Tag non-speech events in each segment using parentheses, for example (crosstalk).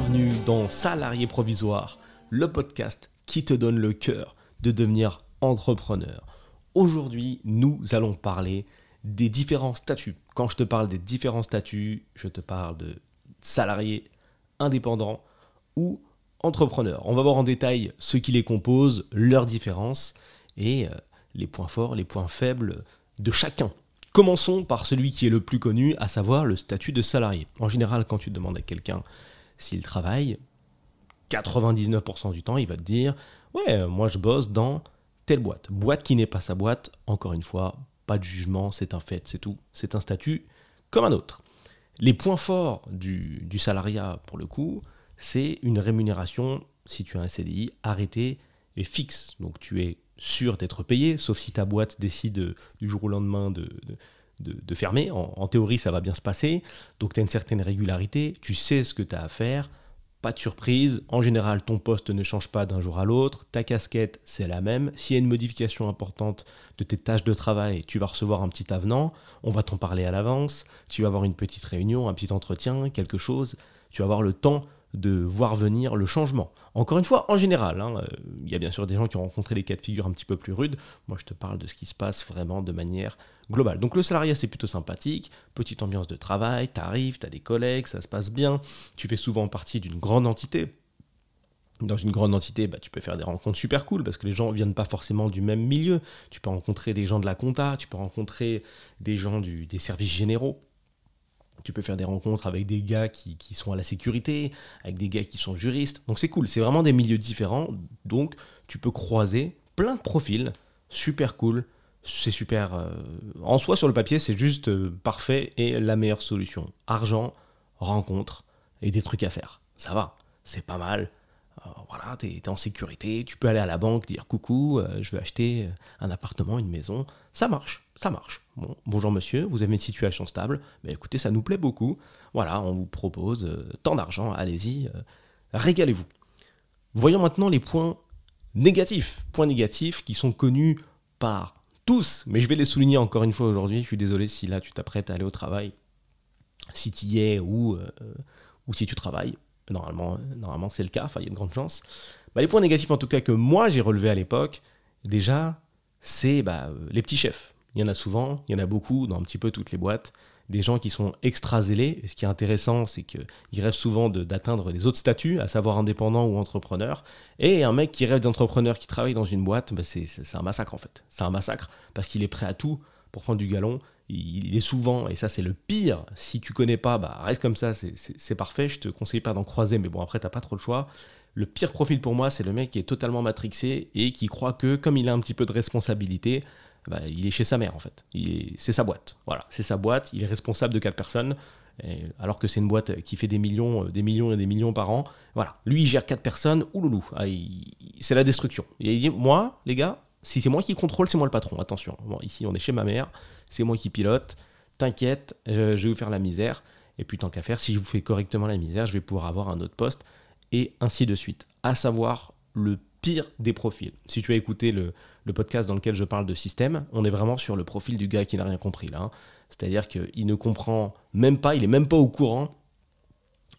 bienvenue dans Salarié Provisoire, le podcast qui te donne le cœur de devenir entrepreneur. Aujourd'hui, nous allons parler des différents statuts. Quand je te parle des différents statuts, je te parle de salarié, indépendant ou entrepreneur. On va voir en détail ce qui les compose, leurs différences et euh, les points forts, les points faibles de chacun. Commençons par celui qui est le plus connu, à savoir le statut de salarié. En général, quand tu demandes à quelqu'un s'il travaille, 99% du temps, il va te dire Ouais, moi je bosse dans telle boîte. Boîte qui n'est pas sa boîte, encore une fois, pas de jugement, c'est un fait, c'est tout. C'est un statut comme un autre. Les points forts du, salariat, pour le coup, c'est une rémunération, si tu as un CDI, arrêtée et fixe. Donc tu es sûr d'être payé, sauf si ta boîte décide du jour au lendemain de, de, fermer. En, théorie, ça va bien se passer. Donc, tu as une certaine régularité. Tu sais ce que tu as à faire. Pas de surprise. En général, ton poste ne change pas d'un jour à l'autre. Ta casquette, c'est la même. S'il y a une modification importante de tes tâches de travail, tu vas recevoir un petit avenant. On va t'en parler à l'avance. Tu vas avoir une petite réunion, un petit entretien, quelque chose. Tu vas avoir le temps de voir venir le changement. Encore une fois, en général, hein, euh, il y a bien sûr des gens qui ont rencontré des cas de figure un petit peu plus rudes. Moi, je te parle de ce qui se passe vraiment de manière globale. Donc le salariat, c'est plutôt sympathique, petite ambiance de travail, t'arrives, t'as des collègues, ça se passe bien, tu fais souvent partie d'une grande entité. Dans une grande entité, bah, tu peux faire des rencontres super cool parce que les gens viennent pas forcément du même milieu. Tu peux rencontrer des gens de la compta, tu peux rencontrer des gens du, des services généraux. Tu peux faire des rencontres avec des gars qui, sont à la sécurité, avec des gars qui sont juristes. Donc c'est cool, c'est vraiment des milieux différents. Donc tu peux croiser plein de profils, super cool. C'est super. Euh, en soi, sur le papier, c'est juste euh, parfait et la meilleure solution. Argent, rencontre et des trucs à faire. Ça va, c'est pas mal. Euh, voilà, tu es, en sécurité, tu peux aller à la banque, dire coucou, euh, je veux acheter euh, un appartement, une maison. Ça marche, ça marche. Bon, bonjour monsieur, vous avez une situation stable. Mais écoutez, ça nous plaît beaucoup. Voilà, on vous propose tant d'argent, allez-y, régalez-vous. Voyons maintenant les points négatifs. Points négatifs qui sont connus par tous, mais je vais les souligner encore une fois aujourd'hui. Je suis désolé si là tu t'apprêtes à aller au travail, si tu y es ou si tu travailles Normalement, normalement c'est le cas, il y a de grandes chances. Bah, les points négatifs, en tout cas, que moi j'ai relevés à l'époque, déjà, c'est bah, euh, les petits chefs. Il y en a souvent, il y en a beaucoup dans un petit peu toutes les boîtes. Des gens qui sont extra zélés. Ce qui est intéressant, c'est qu'ils rêvent souvent d'atteindre les autres statuts, à savoir indépendant ou entrepreneur. Et un mec qui rêve d'entrepreneur qui travaille dans une boîte, bah, c'est un massacre en fait. C'est un massacre parce qu'il est prêt à tout pour prendre du galon il est souvent, et ça c'est le pire, si tu connais pas, bah reste comme ça, c'est parfait, je te conseille pas d'en croiser, mais bon après t'as pas trop le choix. Le pire profil pour moi, c'est le mec qui est totalement matrixé et qui croit que comme il a un petit peu de responsabilité, bah, il est chez sa mère en fait. C'est sa boîte. Voilà, c'est sa boîte, il est responsable de quatre personnes, alors que c'est une boîte qui fait des millions, euh, des millions et des millions par an. Voilà, lui il gère quatre personnes, ouloulou, ah, c'est la destruction. Et moi, les gars, si c'est moi qui contrôle, c'est moi le patron, attention. Ici on est chez ma mère, c'est moi qui pilote, t'inquiète, je, vais vous faire la misère. Et puis tant qu'à faire, si je vous fais correctement la misère, je vais pouvoir avoir un autre poste, et ainsi de suite. À savoir le pire des profils. Si tu as écouté le, podcast dans lequel je parle de système, on est vraiment sur le profil du gars qui n'a rien compris là. Hein. C'est-à-dire qu'il ne comprend même pas, il est même pas au courant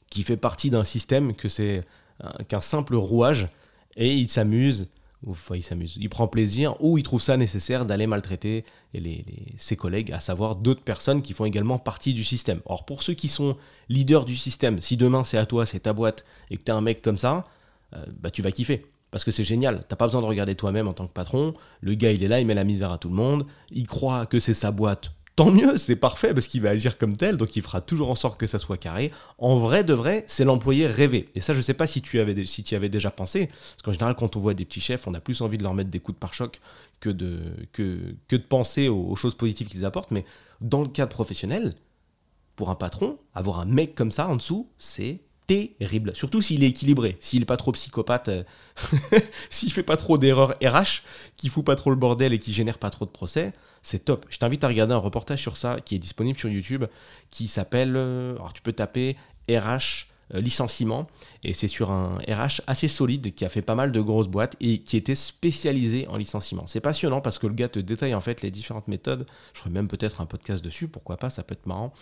qu'il fait partie d'un système, que c'est qu'un simple rouage, et il s'amuse il s'amuse, il prend plaisir, ou il trouve ça nécessaire d'aller maltraiter ses collègues, à savoir d'autres personnes qui font également partie du système. Or, pour ceux qui sont leaders du système, si demain c'est à toi, c'est ta boîte, et que tu es un mec comme ça, euh, bah, tu vas kiffer. Parce que c'est génial, t'as pas besoin de regarder toi-même en tant que patron, le gars il est là, il met la misère à tout le monde, il croit que c'est sa boîte, tant mieux, c'est parfait parce qu'il va agir comme tel, donc il fera toujours en sorte que ça soit carré. En vrai de vrai, c'est l'employé rêvé. Et ça, je sais pas si tu avais, y avais déjà pensé, parce qu'en général, quand on voit des petits chefs, on a plus envie de leur mettre des coups de pare-choc que de, que, que de penser aux, choses positives qu'ils apportent. Mais dans le cadre professionnel, pour un patron, avoir un mec comme ça en dessous, c'est terrible. Surtout s'il est équilibré, s'il n'est pas trop psychopathe, euh, (laughs) s'il fait pas trop d'erreurs RH, qui fout pas trop le bordel et qui génère pas trop de procès, c'est top. Je t'invite à regarder un reportage sur ça qui est disponible sur YouTube, qui s'appelle, euh, alors tu peux taper RH euh, licenciement et c'est sur un RH assez solide qui a fait pas mal de grosses boîtes et qui était spécialisé en licenciement. C'est passionnant parce que le gars te détaille en fait les différentes méthodes. Je ferai même peut-être un podcast dessus, pourquoi pas, ça peut être marrant.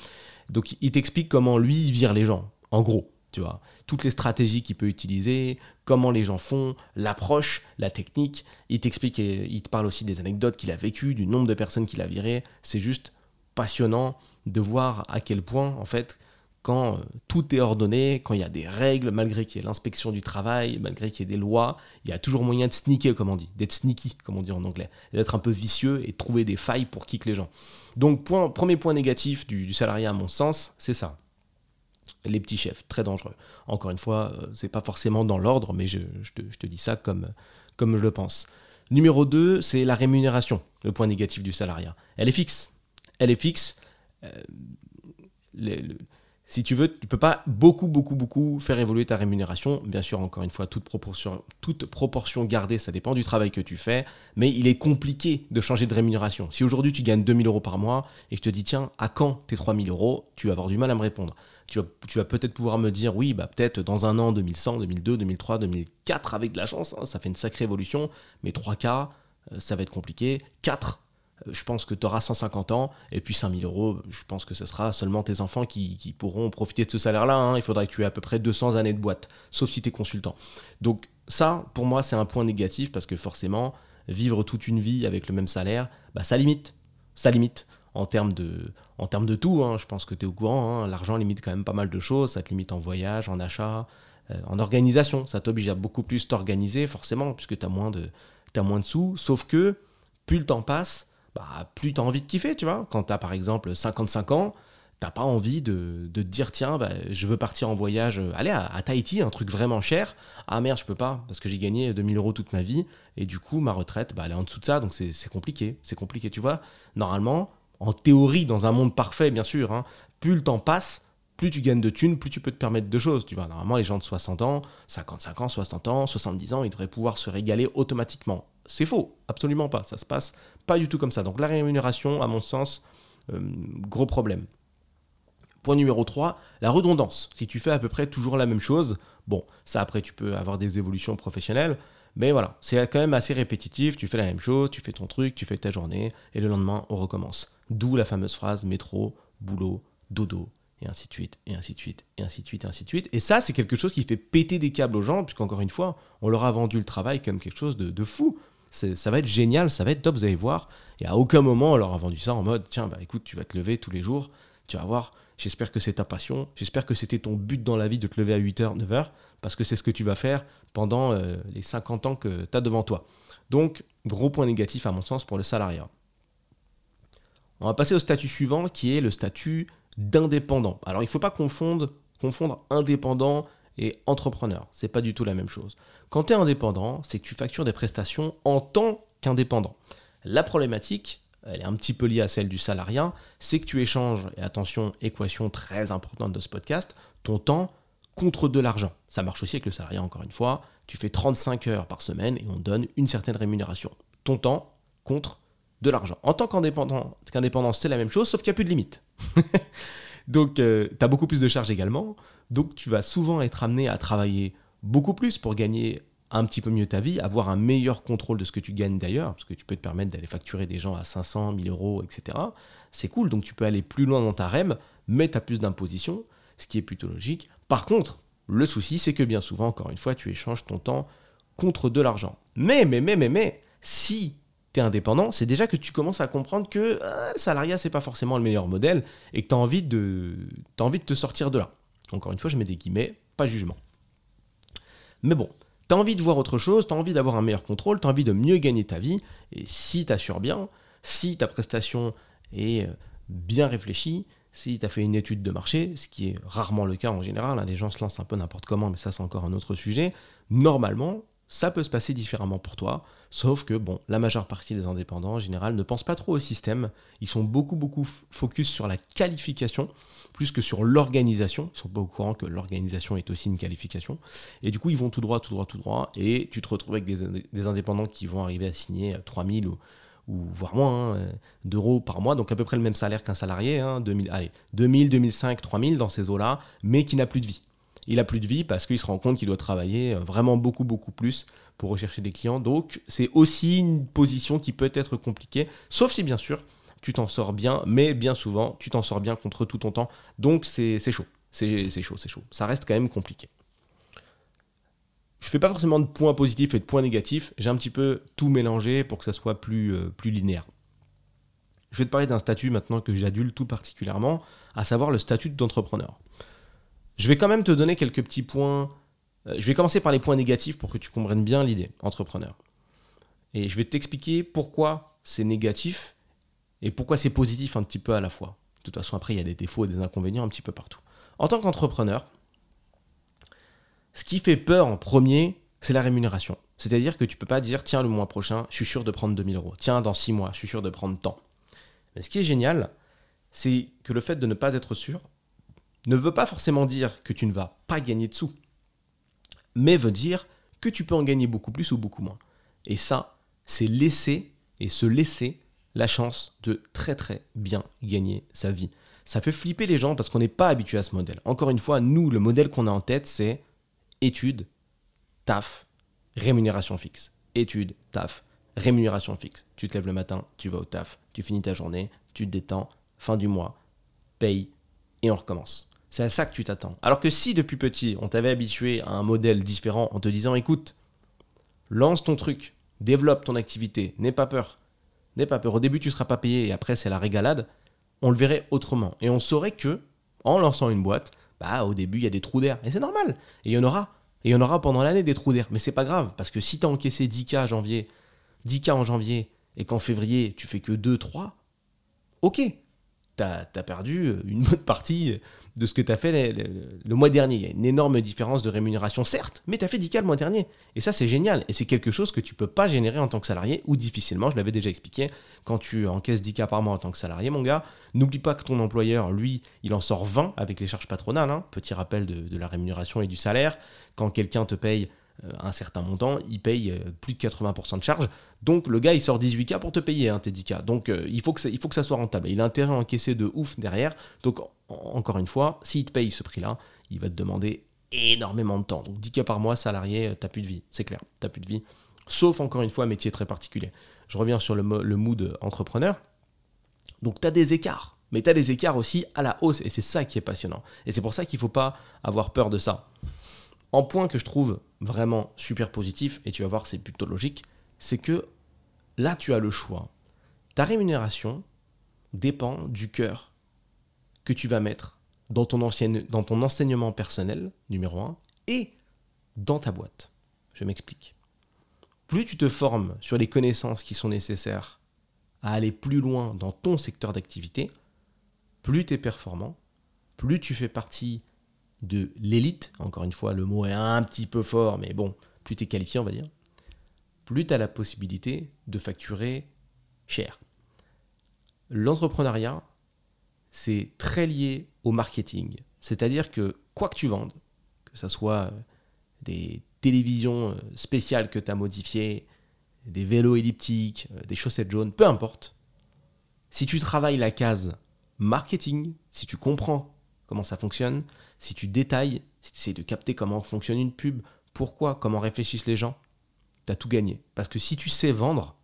Donc il t'explique comment lui vire les gens, en gros tu vois. Toutes les stratégies qu'il peut utiliser, comment les gens font, l'approche, la technique. Il t'explique et il te parle aussi des anecdotes qu'il a vécues, du nombre de personnes qu'il a virées. C'est juste passionnant de voir à quel point, en fait, quand euh, tout est ordonné, quand il y a des règles, malgré qu'il y ait l'inspection du travail, malgré qu'il y ait des lois, il y a toujours moyen de sneaker, comme on dit, d'être sneaky, comme on dit en anglais, d'être un peu vicieux et de trouver des failles pour kick les gens. Donc, point, premier point négatif du, du salariat, à mon sens, c'est ça les petits chefs, très dangereux. Encore une fois, euh, c'est pas forcément dans l'ordre, mais je, te, dis ça comme, je le pense. Numéro 2, c'est la rémunération, le point négatif du salariat. Elle est fixe. Elle est fixe. Euh, si tu veux, tu peux pas beaucoup, beaucoup, beaucoup faire évoluer ta rémunération. Bien sûr, encore une fois, toute proportion, toute proportion gardée, ça dépend du travail que tu fais, mais il est compliqué de changer de rémunération. Si aujourd'hui tu gagnes 2000 euros par mois et je te dis, tiens, à quand tes 3000 euros, tu vas avoir du mal à me répondre. Tu vas, peut-être pouvoir me dire, oui, bah peut-être dans un an, 2100, 2002, 2003, 2004, avec de la chance, hein, ça fait une sacrée évolution, mais 3K, euh, ça va être compliqué. 4, euh, je pense que tu auras 150 ans, et puis 5000 euros, je pense que ce sera seulement tes enfants qui, pourront profiter de ce salaire-là. Hein. Il faudra que tu aies à peu près 200 années de boîte, sauf si tu es consultant. Donc ça, pour moi, c'est un point négatif, parce que forcément, vivre toute une vie avec le même salaire, bah, ça limite. Ça limite en termes de, en termes de tout. Hein. Je pense que tu es au courant, hein. l'argent limite quand même pas mal de choses, ça te limite en voyage, en achat, euh, en organisation. Ça t'oblige à beaucoup plus t'organiser, forcément, puisque tu as, moins de, as moins de sous. Sauf que plus le temps passe, bah, plus tu as envie de kiffer, tu vois. Quand tu as par exemple 55 ans, t'as pas envie de, te dire tiens, bah, je veux partir en voyage, euh, aller à, Tahiti, un truc vraiment cher. Ah merde, je peux pas, parce que j'ai gagné 2000 euros toute ma vie, et du coup, ma retraite, bah, elle est en dessous de ça, donc c'est compliqué. C'est compliqué, tu vois. Normalement, en théorie, dans un monde parfait, bien sûr, hein, plus le temps passe, plus tu gagnes de thunes, plus tu peux te permettre de choses. Tu vois, normalement, les gens de 60 ans, 55 ans, 60 ans, 70 ans, ils devraient pouvoir se régaler automatiquement. C'est faux, absolument pas. Ça se passe pas du tout comme ça. Donc la rémunération, à mon sens, euh, gros problème. Point numéro 3, la redondance. Si tu fais à peu près toujours la même chose, bon, ça après tu peux avoir des évolutions professionnelles, mais voilà, c'est quand même assez répétitif, tu fais la même chose, tu fais ton truc, tu fais ta journée, et le lendemain, on recommence. D'où la fameuse phrase métro, boulot, dodo, et ainsi de suite, et ainsi de suite, et ainsi de suite, et ainsi de suite. Et ça, c'est quelque chose qui fait péter des câbles aux gens, puisqu'encore une fois, on leur a vendu le travail comme quelque chose de, fou. Ça va être génial, ça va être top, vous allez voir. Et à aucun moment, on leur a vendu ça en mode, tiens, bah écoute, tu vas te lever tous les jours, tu vas voir, j'espère que c'est ta passion, j'espère que c'était ton but dans la vie de te lever à 8h, 9h, parce que c'est ce que tu vas faire pendant euh, les 50 ans que tu as devant toi. Donc, gros point négatif à mon sens pour le salariat. On va passer au statut suivant qui est le statut d'indépendant. Alors il ne faut pas confondre, indépendant et entrepreneur. C'est pas du tout la même chose. Quand tu es indépendant, c'est que tu factures des prestations en tant qu'indépendant. La problématique, elle est un petit peu liée à celle du salariat, c'est que tu échanges, et attention, équation très importante de ce podcast, ton temps contre de l'argent. Ça marche aussi avec le salariat, encore une fois. Tu fais 35 heures par semaine et on donne une certaine rémunération. Ton temps contre de l'argent. En tant qu'indépendant, c'est la même chose, sauf qu'il n'y a plus de limite. (laughs) donc, euh, tu as beaucoup plus de charges également. Donc, tu vas souvent être amené à travailler beaucoup plus pour gagner un petit peu mieux ta vie, avoir un meilleur contrôle de ce que tu gagnes d'ailleurs, parce que tu peux te permettre d'aller facturer des gens à 500, 1000 euros, etc. C'est cool, donc tu peux aller plus loin dans ta REM, mais tu as plus d'imposition, ce qui est plutôt logique. Par contre, le souci, c'est que bien souvent, encore une fois, tu échanges ton temps contre de l'argent. Mais, mais, mais, mais, mais, si tu es indépendant, c'est déjà que tu commences à comprendre que euh, le salariat, c'est pas forcément le meilleur modèle et que tu envie de, as envie de te sortir de là. Encore une fois, je mets des guillemets, pas jugement. Mais bon, tu as envie de voir autre chose, tu as envie d'avoir un meilleur contrôle, tu as envie de mieux gagner ta vie, et si tu assures bien, si ta prestation est euh, bien réfléchie, si tu as fait une étude de marché, ce qui est rarement le cas en général, hein, les gens se lancent un peu n'importe comment, mais ça c'est encore un autre sujet, normalement, ça peut se passer différemment pour toi, sauf que bon, la majeure partie des indépendants en général ne pensent pas trop au système, ils sont beaucoup beaucoup focus sur la qualification plus que sur l'organisation, ils sont pas au courant que l'organisation est aussi une qualification, et du coup ils vont tout droit, tout droit, tout droit, et tu te retrouves avec des, indépendants qui vont arriver à signer 3000 ou, ou voire moins hein, d'euros par mois, donc à peu près le même salaire qu'un salarié, 2000, hein, allez, 2000, 2005, 3000 dans ces eaux-là, mais qui n'a plus de vie il a plus de vie parce qu'il se rend compte qu'il doit travailler euh, vraiment beaucoup beaucoup plus pour rechercher des clients. Donc c'est aussi une position qui peut être compliquée, sauf si bien sûr tu t'en sors bien, mais bien souvent tu t'en sors bien contre tout ton temps. Donc c'est chaud. c'est chaud, c'est chaud. Ça reste quand même compliqué. Je fais pas forcément de points positifs et de points négatifs, j'ai un petit peu tout mélangé pour que ça soit plus, euh, plus linéaire. Je vais te parler d'un statut maintenant que j'adulte tout particulièrement, à savoir le statut d'entrepreneur. Je vais quand même te donner quelques petits points. Euh, je vais commencer par les points négatifs pour que tu comprennes bien l'idée, entrepreneur. Et je vais t'expliquer pourquoi c'est négatif et pourquoi c'est positif un petit peu à la fois. De toute façon, après, il y a des défauts et des inconvénients un petit peu partout. En tant qu'entrepreneur, ce qui fait peur en premier, c'est la rémunération. C'est-à-dire que tu peux pas dire, tiens, le mois prochain, je suis sûr de prendre 2000 euros. Tiens, dans 6 mois, je suis sûr de prendre tant. Mais ce qui est génial, c'est que le fait de ne pas être sûr ne veut pas forcément dire que tu ne vas pas gagner de sous, mais veut dire que tu peux en gagner beaucoup plus ou beaucoup moins. Et ça, c'est laisser et se laisser la chance de très très bien gagner sa vie. Ça fait flipper les gens parce qu'on n'est pas habitué à ce modèle. Encore une fois, nous, le modèle qu'on a en tête, c'est études, taf, rémunération fixe. Études, taf, rémunération fixe. Tu te lèves le matin, tu vas au taf, tu finis ta journée, tu te détends, fin du mois, paye et on recommence. C'est à ça que tu t'attends. Alors que si depuis petit, on t'avait habitué à un modèle différent en te disant écoute, lance ton truc, développe ton activité, n'aie pas peur. N'aie pas peur. Au début, tu ne seras pas payé et après, c'est la régalade. On le verrait autrement. Et on saurait que, en lançant une boîte, bah, au début, il y a des trous d'air. Et c'est normal. Et il y en aura. Et il y en aura pendant l'année des trous d'air. Mais c'est pas grave. Parce que si tu as encaissé 10K en janvier, 10K en janvier, et qu'en février, tu fais que 2, 3, ok. Tu as, perdu une bonne partie de ce que tu as fait le, mois dernier. Il y a une énorme différence de rémunération, certes, mais tu as fait 10K le mois dernier. Et ça, c'est génial. Et c'est quelque chose que tu peux pas générer en tant que salarié ou difficilement. Je l'avais déjà expliqué. Quand tu encaisses 10K par mois en tant que salarié, mon gars, n'oublie pas que ton employeur, lui, il en sort 20 avec les charges patronales. Hein. Petit rappel de, la rémunération et du salaire. Quand quelqu'un te paye un certain montant, il paye euh, plus de 80% de charges. Donc le gars, il sort 18K pour te payer hein, tes 10K. Donc euh, il, faut que ça, soit rentable. Il a intérêt à encaisser de ouf derrière. Donc encore une fois, s'il te paye ce prix-là, il va te demander énormément de temps. Donc 10 cas par mois, salarié, t'as plus de vie, c'est clair, t'as plus de vie. Sauf encore une fois, métier très particulier. Je reviens sur le, le mood entrepreneur. Donc t'as des écarts, mais t'as des écarts aussi à la hausse, et c'est ça qui est passionnant. Et c'est pour ça qu'il ne faut pas avoir peur de ça. En point que je trouve vraiment super positif, et tu vas voir, c'est plutôt logique, c'est que là, tu as le choix. Ta rémunération dépend du cœur que tu vas mettre dans ton, enseignement personnel, numéro 1, et dans ta boîte. Je m'explique. Plus tu te formes sur les connaissances qui sont nécessaires à aller plus loin dans ton secteur d'activité, plus tu es performant, plus tu fais partie de l'élite, encore une fois le mot est un petit peu fort, mais bon, plus tu es qualifié on va dire, plus tu as la possibilité de facturer cher. L'entrepreneuriat, c'est très lié au marketing. C'est-à-dire que quoi que tu vendes, que ce soit euh, des télévisions euh, spéciales que tu as modifiées, des vélos elliptiques, euh, des chaussettes jaunes, peu importe, si tu travailles la case marketing, si tu comprends comment ça fonctionne, si tu détailles, si tu essaies de capter comment fonctionne une pub, pourquoi, comment réfléchissent les gens, tu as tout gagné. Parce que si tu sais vendre,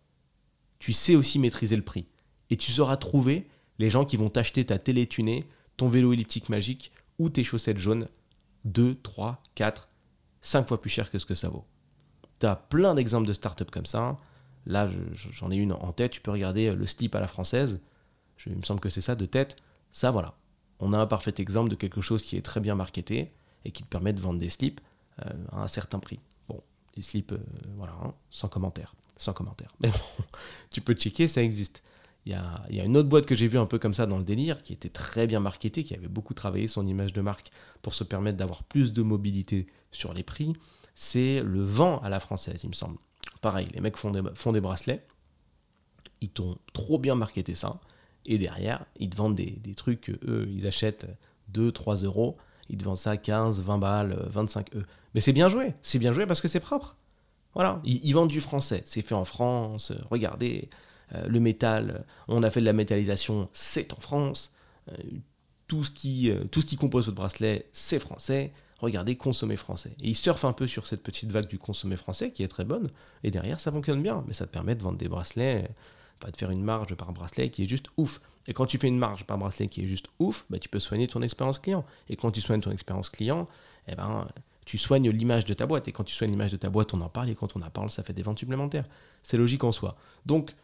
tu sais aussi maîtriser le prix. Et tu sauras trouver les gens qui vont t'acheter ta télé tunée, ton vélo elliptique magique ou tes chaussettes jaunes 2, 3, 4, 5 fois plus cher que ce que ça vaut. Tu as plein d'exemples de startups comme ça. Là, j'en ai une en tête. Tu peux regarder le slip à la française. Il me semble que c'est ça de tête. Ça, voilà. On a un parfait exemple de quelque chose qui est très bien marketé et qui te permet de vendre des slips euh, à un certain prix. Bon, les slips, euh, voilà, hein, sans commentaire. Sans commentaire. (laughs) Mais bon, tu peux checker, ça existe. Il y, a, une autre boîte que j'ai vue un peu comme ça dans le délire, qui était très bien marketée, qui avait beaucoup travaillé son image de marque pour se permettre d'avoir plus de mobilité sur les prix. C'est le vent à la française, il me semble. Pareil, les mecs font des, font des bracelets, ils t'ont trop bien marketé ça, et derrière, ils te vendent des, trucs eux, ils achètent 2, 3 euros, ils te vendent ça 15, 20 balles, 25 euros. Mais c'est bien joué, c'est bien joué parce que c'est propre. Voilà, ils vendent du français, c'est fait en France, regardez, euh, le métal, on a fait de la métallisation, c'est en France. Euh, tout, ce qui, euh, tout ce qui compose votre bracelet, c'est français. Regardez, consommer français. Et ils surfent un peu sur cette petite vague du consommer français qui est très bonne. Et derrière, ça fonctionne bien. Mais ça te permet de vendre des bracelets va te faire une marge par bracelet qui est juste ouf. Et quand tu fais une marge par bracelet qui est juste ouf, bah, tu peux soigner ton expérience client. Et quand tu soignes ton expérience client, eh ben, tu soignes l'image de ta boîte. Et quand tu soignes l'image de ta boîte, on en parle. Et quand on en parle, ça fait des ventes supplémentaires. C'est logique en soi. Donc,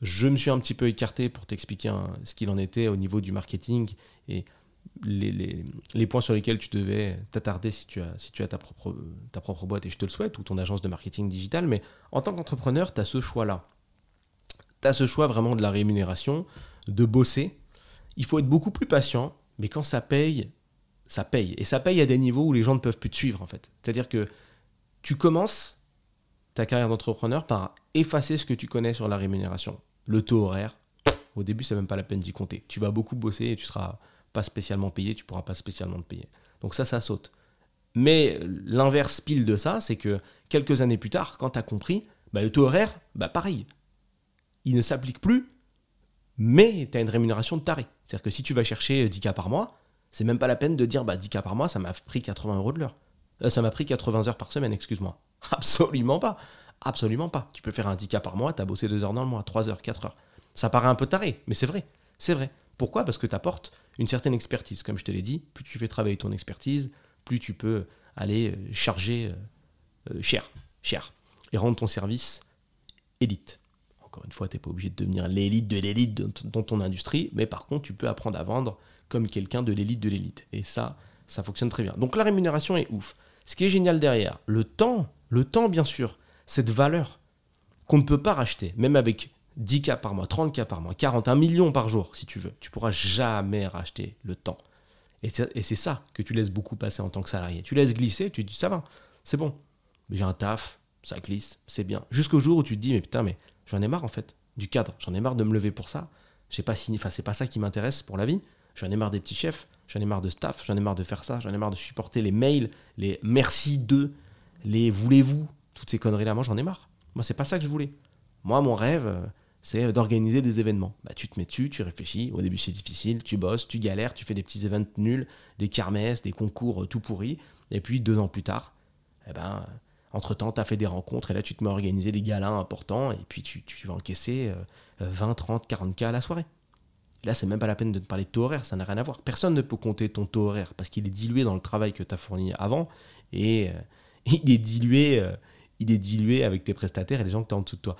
je me suis un petit peu écarté pour t'expliquer ce qu'il en était au niveau du marketing et les, points sur lesquels tu devais t'attarder si tu as, si tu as ta, propre, ta propre boîte, et je te le souhaite, ou ton agence de marketing digital. Mais en tant qu'entrepreneur, tu as ce choix-là. Tu as ce choix vraiment de la rémunération, de bosser. Il faut être beaucoup plus patient, mais quand ça paye, ça paye. Et ça paye à des niveaux où les gens ne peuvent plus te suivre, en fait. C'est-à-dire que tu commences ta carrière d'entrepreneur par effacer ce que tu connais sur la rémunération. Le taux horaire, au début, c'est même pas la peine d'y compter. Tu vas beaucoup bosser et tu seras pas spécialement payé, tu pourras pas spécialement te payer. Donc ça, ça saute. Mais l'inverse pile de ça, c'est que quelques années plus tard, quand tu as compris, bah, le taux horaire, bah, pareil. Il ne s'applique plus, mais tu as une rémunération de taré. C'est-à-dire que si tu vas chercher 10K par mois, c'est même pas la peine de dire bah, 10K par mois, ça m'a pris 80 euros de l'heure. Euh, ça m'a pris 80 heures par semaine, excuse-moi. (laughs) Absolument pas. Absolument pas. Tu peux faire un 10K par mois, tu as bossé 2 heures dans le mois, 3 heures, 4 heures. Ça paraît un peu taré, mais c'est vrai. C'est vrai. Pourquoi? Parce que tu apportes une certaine expertise. Comme je te l'ai dit, plus tu fais travailler ton expertise, plus tu peux aller euh, charger euh, euh, cher, cher, et rendre ton service élite. Encore une fois, tu n'es pas obligé de devenir l'élite de l'élite dans ton industrie, mais par contre, tu peux apprendre à vendre comme quelqu'un de l'élite de l'élite. Et ça, ça fonctionne très bien. Donc la rémunération est ouf. Ce qui est génial derrière, le temps, le temps bien sûr, cette valeur qu'on ne peut pas racheter, même avec 10 cas par mois, 30 cas par mois, 41 millions par jour, si tu veux. Tu pourras jamais racheter le temps. Et c'est ça que tu laisses beaucoup passer en tant que salarié. Tu laisses glisser, tu te dis ça va, c'est bon. J'ai un taf, ça glisse, c'est bien. Jusqu'au jour où tu te dis mais putain, mais j'en ai marre en fait du cadre. J'en ai marre de me lever pour ça. J'ai pas signé, enfin c'est pas ça qui m'intéresse pour la vie. J'en ai marre des petits chefs, j'en ai marre de staff, j'en ai marre de faire ça, j'en ai marre de supporter les mails, les merci de, les voulez-vous, toutes ces conneries là. Moi j'en ai marre. Moi c'est pas ça que je voulais. Moi mon rêve, euh, c'est d'organiser des événements. Bah, tu te mets dessus, tu réfléchis, au début c'est difficile, tu bosses, tu galères, tu fais des petits événements nuls, des kermesses, des concours euh, tout pourris, et puis deux ans plus tard, eh ben, entre-temps, tu as fait des rencontres, et là tu te mets à organiser des galas importants, et puis tu, vas encaisser 20, 30, 40 cas à la soirée. là, c'est même pas la peine de te parler de taux horaire, ça n'a rien à voir. Personne ne peut compter ton taux horaire, parce qu'il est dilué dans le travail que tu as fourni avant, et euh, (laughs) il est dilué... Euh, il est dilué avec tes prestataires et les gens que tu as en dessous de toi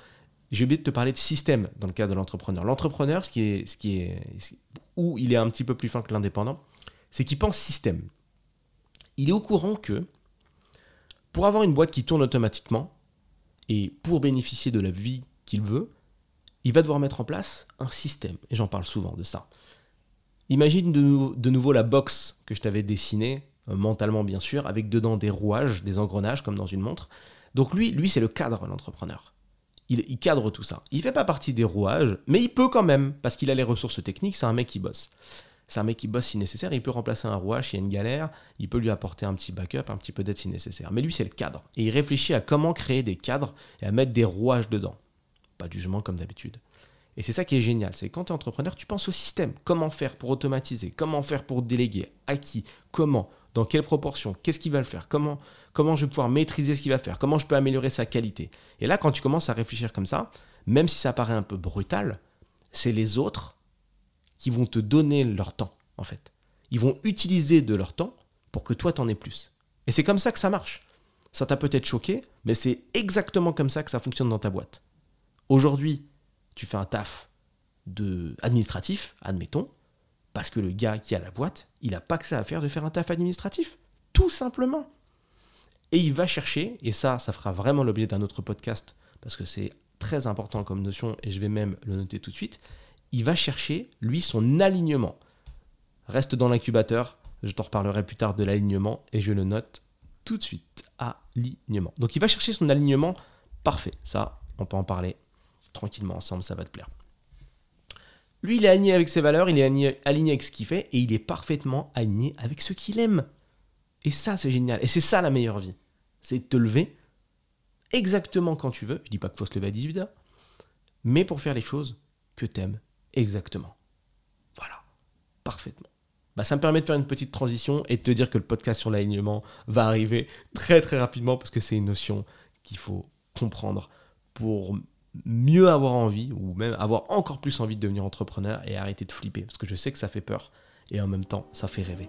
j'ai oublié de te parler de système dans le cas de l'entrepreneur. L'entrepreneur, ce qui est, qui est, où il est un petit peu plus fin que l'indépendant, c'est qu'il pense système. Il est au courant que pour avoir une boîte qui tourne automatiquement et pour bénéficier de la vie qu'il veut, il va devoir mettre en place un système. Et j'en parle souvent de ça. Imagine de, nouveau la box que je t'avais dessinée, euh, mentalement bien sûr, avec dedans des rouages, des engrenages comme dans une montre. Donc lui, lui c'est le cadre, l'entrepreneur il, cadre tout ça. Il fait pas partie des rouages, mais il peut quand même, parce qu'il a les ressources techniques, c'est un mec qui bosse. C'est un mec qui bosse si nécessaire, il peut remplacer un rouage s'il y a une galère, il peut lui apporter un petit backup, un petit peu d'aide si nécessaire. Mais lui, c'est le cadre. Et il réfléchit à comment créer des cadres et à mettre des rouages dedans. Pas de jugement comme d'habitude. Et c'est ça qui est génial, c'est quand tu es entrepreneur, tu penses au système. Comment faire pour automatiser? Comment faire pour déléguer? À qui? Comment? Dans quelle proportion? Qu'est-ce qu'il va le faire? Comment, comment je vais pouvoir maîtriser ce qu'il va faire? Comment je peux améliorer sa qualité? Et là, quand tu commences à réfléchir comme ça, même si ça paraît un peu brutal, c'est les autres qui vont te donner leur temps, en fait. Ils vont utiliser de leur temps pour que toi, t'en aies plus. Et c'est comme ça que ça marche. Ça t'a peut-être choqué, mais c'est exactement comme ça que ça fonctionne dans ta boîte. Aujourd'hui, tu fais un taf administratif, admettons, parce que le gars qui a la boîte, il n'a pas que ça à faire de faire un taf administratif. Tout simplement. Et il va chercher, et ça, ça fera vraiment l'objet d'un autre podcast, parce que c'est très important comme notion, et je vais même le noter tout de suite, il va chercher, lui, son alignement. Reste dans l'incubateur, je t'en reparlerai plus tard de l'alignement, et je le note tout de suite. Alignement. Donc il va chercher son alignement parfait. Ça, on peut en parler tranquillement ensemble, ça va te plaire. Lui, il est aligné avec ses valeurs, il est aligné, avec ce qu'il fait, et il est parfaitement aligné avec ce qu'il aime. Et ça, c'est génial. Et c'est ça la meilleure vie. C'est de te lever exactement quand tu veux. Je dis pas qu'il faut se lever à 18h, mais pour faire les choses que tu aimes exactement. Voilà. Parfaitement. Bah, ça me permet de faire une petite transition et de te dire que le podcast sur l'alignement va arriver très très rapidement parce que c'est une notion qu'il faut comprendre pour mieux avoir envie, ou même avoir encore plus envie de devenir entrepreneur et arrêter de flipper. Parce que je sais que ça fait peur, et en même temps, ça fait rêver.